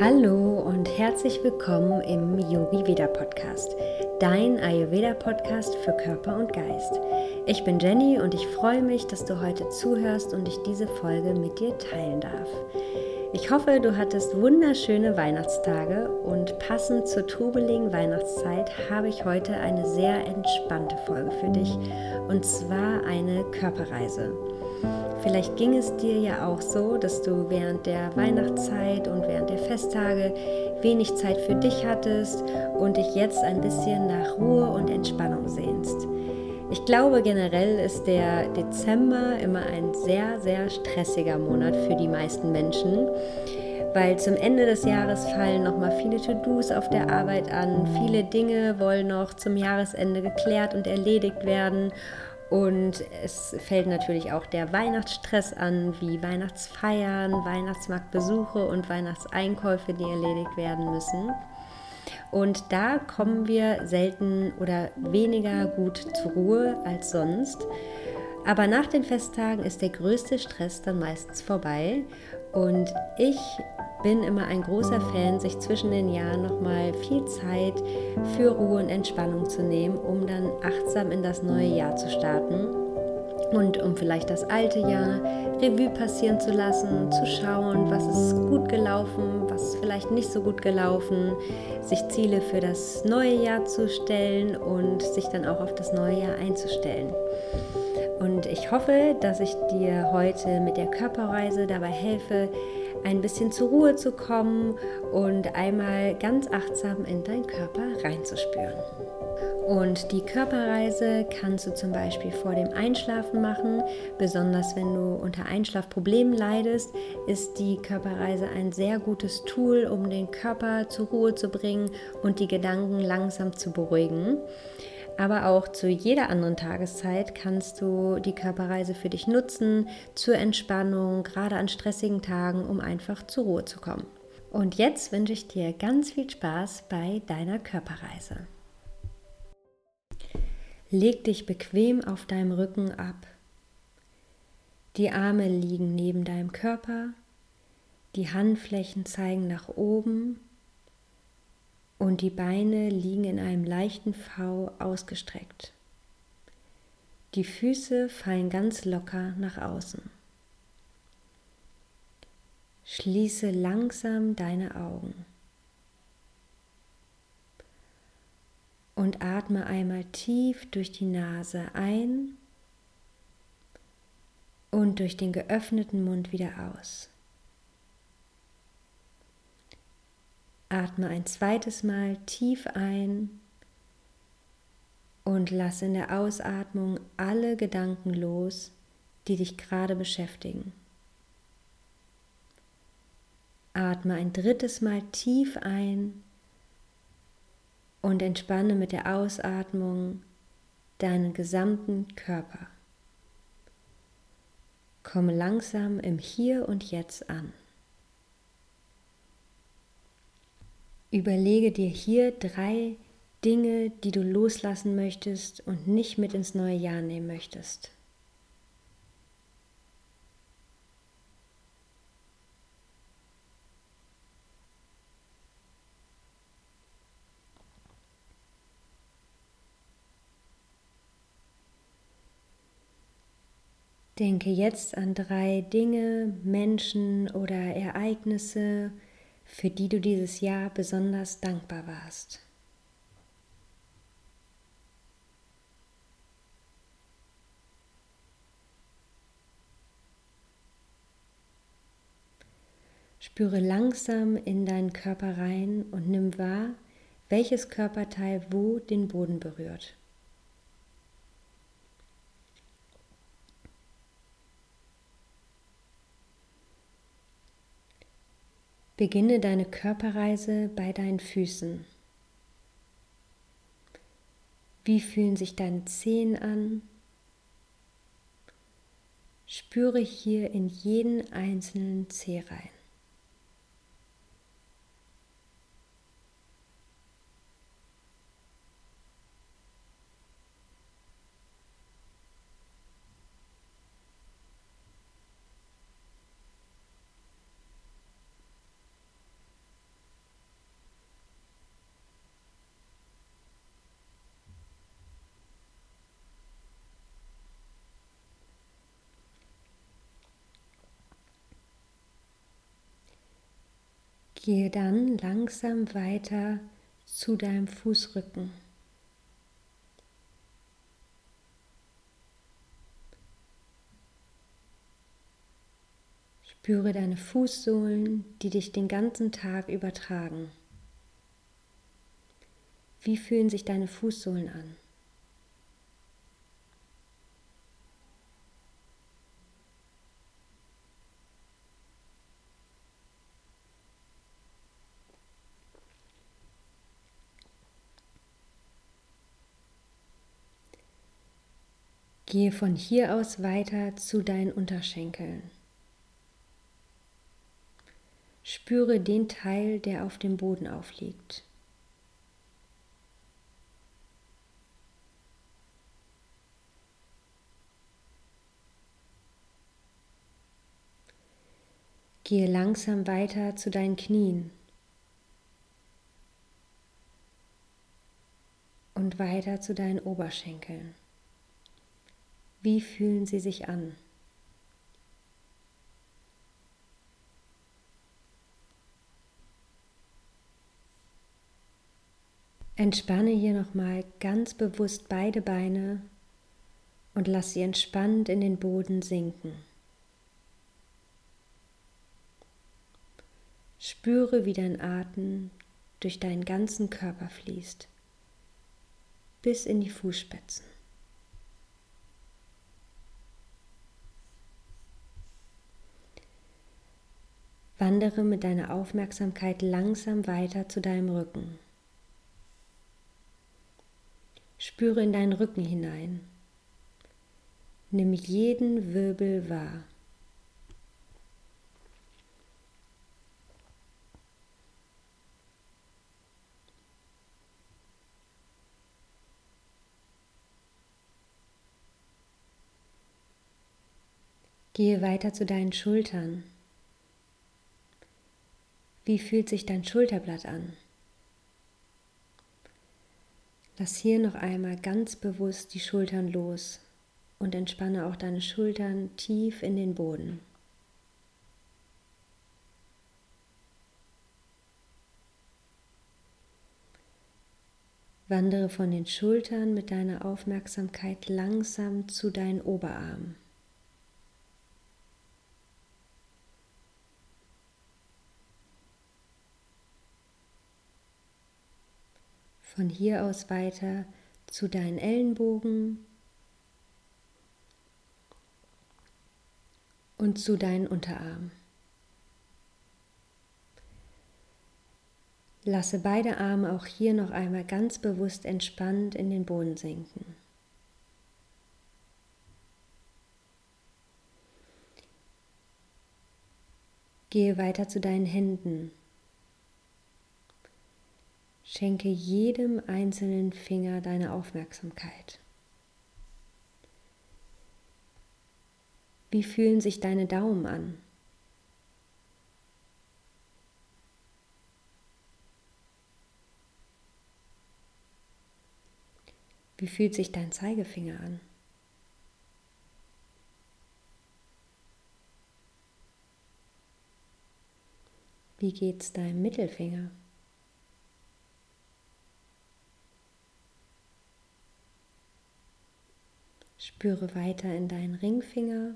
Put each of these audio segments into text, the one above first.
Hallo und herzlich willkommen im Yogi Veda Podcast, dein Ayurveda Podcast für Körper und Geist. Ich bin Jenny und ich freue mich, dass du heute zuhörst und ich diese Folge mit dir teilen darf. Ich hoffe, du hattest wunderschöne Weihnachtstage und passend zur trubeligen Weihnachtszeit habe ich heute eine sehr entspannte Folge für dich und zwar eine Körperreise. Vielleicht ging es dir ja auch so, dass du während der Weihnachtszeit und während der Festtage wenig Zeit für dich hattest und dich jetzt ein bisschen nach Ruhe und Entspannung sehnst. Ich glaube, generell ist der Dezember immer ein sehr, sehr stressiger Monat für die meisten Menschen, weil zum Ende des Jahres fallen nochmal viele To-Dos auf der Arbeit an. Viele Dinge wollen noch zum Jahresende geklärt und erledigt werden. Und es fällt natürlich auch der Weihnachtsstress an, wie Weihnachtsfeiern, Weihnachtsmarktbesuche und Weihnachtseinkäufe, die erledigt werden müssen. Und da kommen wir selten oder weniger gut zur Ruhe als sonst. Aber nach den Festtagen ist der größte Stress dann meistens vorbei. Und ich bin immer ein großer Fan, sich zwischen den Jahren nochmal viel Zeit für Ruhe und Entspannung zu nehmen, um dann achtsam in das neue Jahr zu starten und um vielleicht das alte Jahr Revue passieren zu lassen, zu schauen, was ist gut gelaufen, was ist vielleicht nicht so gut gelaufen, sich Ziele für das neue Jahr zu stellen und sich dann auch auf das neue Jahr einzustellen. Und ich hoffe, dass ich dir heute mit der Körperreise dabei helfe, ein bisschen zur Ruhe zu kommen und einmal ganz achtsam in deinen Körper reinzuspüren. Und die Körperreise kannst du zum Beispiel vor dem Einschlafen machen. Besonders wenn du unter Einschlafproblemen leidest, ist die Körperreise ein sehr gutes Tool, um den Körper zur Ruhe zu bringen und die Gedanken langsam zu beruhigen. Aber auch zu jeder anderen Tageszeit kannst du die Körperreise für dich nutzen, zur Entspannung, gerade an stressigen Tagen, um einfach zur Ruhe zu kommen. Und jetzt wünsche ich dir ganz viel Spaß bei deiner Körperreise. Leg dich bequem auf deinem Rücken ab. Die Arme liegen neben deinem Körper, die Handflächen zeigen nach oben und die Beine liegen in einem leichten V ausgestreckt. Die Füße fallen ganz locker nach außen. Schließe langsam deine Augen. Und atme einmal tief durch die Nase ein und durch den geöffneten Mund wieder aus. Atme ein zweites Mal tief ein und lass in der Ausatmung alle Gedanken los, die dich gerade beschäftigen. Atme ein drittes Mal tief ein und entspanne mit der Ausatmung deinen gesamten Körper. Komme langsam im Hier und Jetzt an. Überlege dir hier drei Dinge, die du loslassen möchtest und nicht mit ins neue Jahr nehmen möchtest. Denke jetzt an drei Dinge, Menschen oder Ereignisse, für die du dieses Jahr besonders dankbar warst. Spüre langsam in deinen Körper rein und nimm wahr, welches Körperteil wo den Boden berührt. Beginne deine Körperreise bei deinen Füßen. Wie fühlen sich deine Zehen an? Spüre hier in jeden einzelnen Zeh rein. Gehe dann langsam weiter zu deinem Fußrücken. Spüre deine Fußsohlen, die dich den ganzen Tag übertragen. Wie fühlen sich deine Fußsohlen an? Gehe von hier aus weiter zu deinen Unterschenkeln. Spüre den Teil, der auf dem Boden aufliegt. Gehe langsam weiter zu deinen Knien und weiter zu deinen Oberschenkeln. Wie fühlen sie sich an? Entspanne hier nochmal ganz bewusst beide Beine und lass sie entspannt in den Boden sinken. Spüre, wie dein Atem durch deinen ganzen Körper fließt, bis in die Fußspitzen. Wandere mit deiner Aufmerksamkeit langsam weiter zu deinem Rücken. Spüre in deinen Rücken hinein. Nimm jeden Wirbel wahr. Gehe weiter zu deinen Schultern. Wie fühlt sich dein Schulterblatt an? Lass hier noch einmal ganz bewusst die Schultern los und entspanne auch deine Schultern tief in den Boden. Wandere von den Schultern mit deiner Aufmerksamkeit langsam zu deinen Oberarmen. Von hier aus weiter zu deinen Ellenbogen und zu deinen Unterarmen. Lasse beide Arme auch hier noch einmal ganz bewusst entspannt in den Boden sinken. Gehe weiter zu deinen Händen Schenke jedem einzelnen Finger deine Aufmerksamkeit. Wie fühlen sich deine Daumen an? Wie fühlt sich dein Zeigefinger an? Wie geht's deinem Mittelfinger? Spüre weiter in deinen Ringfinger.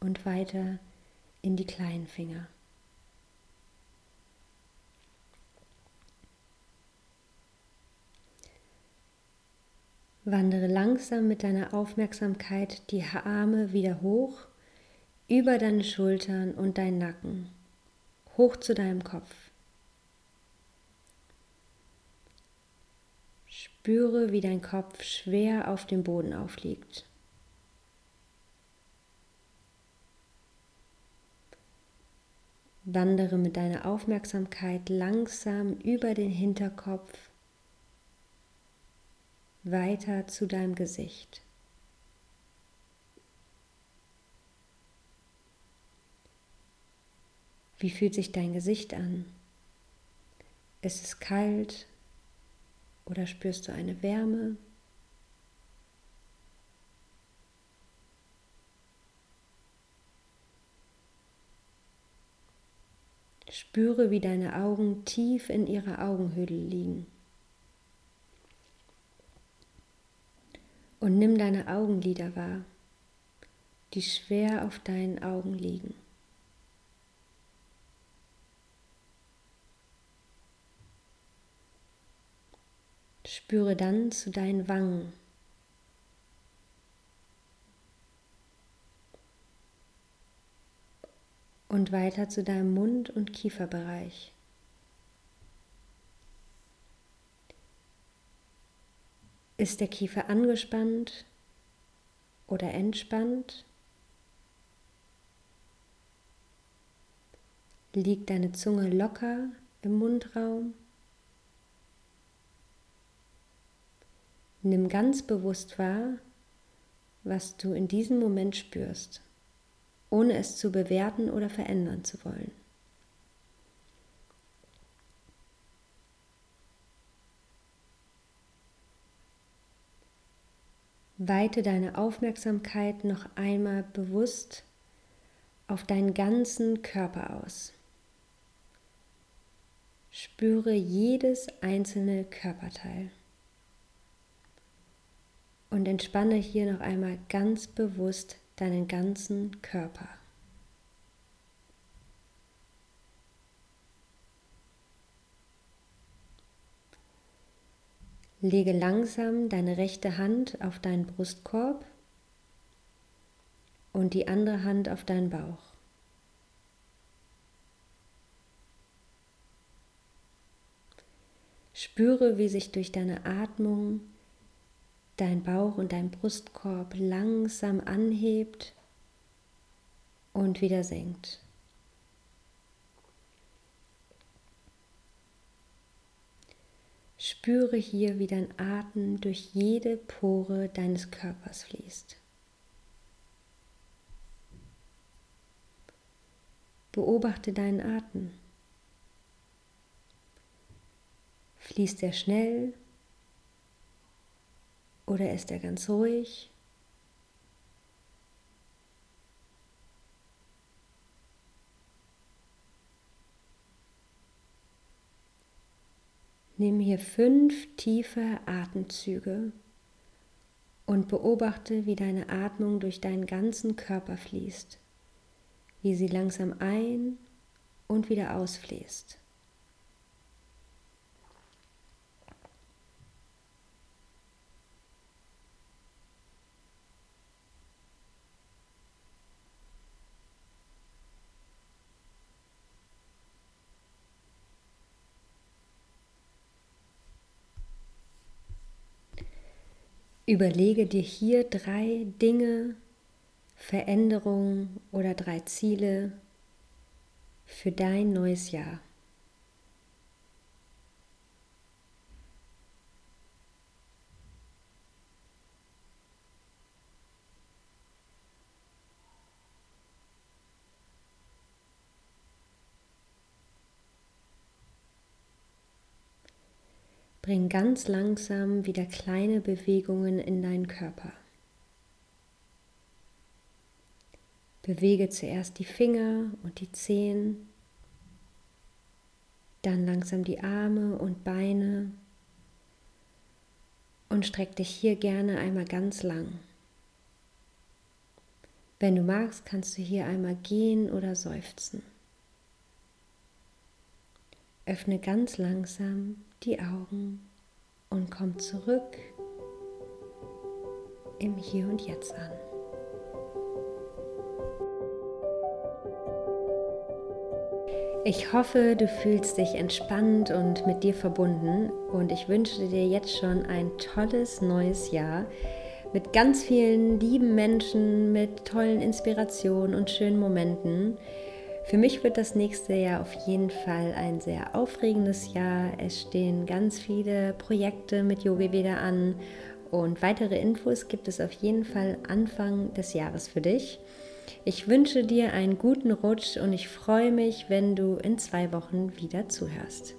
Und weiter in die kleinen Finger. Wandere langsam mit deiner Aufmerksamkeit die Arme wieder hoch über deine Schultern und deinen Nacken, hoch zu deinem Kopf. Spüre, wie dein Kopf schwer auf dem Boden aufliegt. Wandere mit deiner Aufmerksamkeit langsam über den Hinterkopf weiter zu deinem Gesicht. Wie fühlt sich dein Gesicht an? Ist es kalt oder spürst du eine Wärme? Spüre, wie deine Augen tief in ihrer Augenhöhle liegen. Und nimm deine Augenlider wahr, die schwer auf deinen Augen liegen. Spüre dann zu deinen Wangen. und weiter zu deinem Mund- und Kieferbereich. Ist der Kiefer angespannt oder entspannt? Liegt deine Zunge locker im Mundraum? Nimm ganz bewusst wahr, was du in diesem Moment spürst ohne es zu bewerten oder verändern zu wollen. Weite deine Aufmerksamkeit noch einmal bewusst auf deinen ganzen Körper aus. Spüre jedes einzelne Körperteil. Und entspanne hier noch einmal ganz bewusst deinen ganzen Körper. Lege langsam deine rechte Hand auf deinen Brustkorb und die andere Hand auf deinen Bauch. Spüre, wie sich durch deine Atmung dein Bauch und dein Brustkorb langsam anhebt und wieder senkt. Spüre hier, wie dein Atem durch jede Pore deines Körpers fließt. Beobachte deinen Atem. Fließt er schnell oder ist er ganz ruhig? Nimm hier fünf tiefe Atemzüge und beobachte, wie deine Atmung durch deinen ganzen Körper fließt, wie sie langsam ein und wieder ausfließt. Überlege dir hier drei Dinge, Veränderungen oder drei Ziele für dein neues Jahr. Bring ganz langsam wieder kleine Bewegungen in deinen Körper. Bewege zuerst die Finger und die Zehen, dann langsam die Arme und Beine und streck dich hier gerne einmal ganz lang. Wenn du magst, kannst du hier einmal gehen oder seufzen. Öffne ganz langsam die Augen und komm zurück im Hier und Jetzt an. Ich hoffe, du fühlst dich entspannt und mit dir verbunden und ich wünsche dir jetzt schon ein tolles neues Jahr mit ganz vielen lieben Menschen, mit tollen Inspirationen und schönen Momenten. Für mich wird das nächste Jahr auf jeden Fall ein sehr aufregendes Jahr. Es stehen ganz viele Projekte mit Yogi Veda an und weitere Infos gibt es auf jeden Fall Anfang des Jahres für dich. Ich wünsche dir einen guten Rutsch und ich freue mich, wenn du in zwei Wochen wieder zuhörst.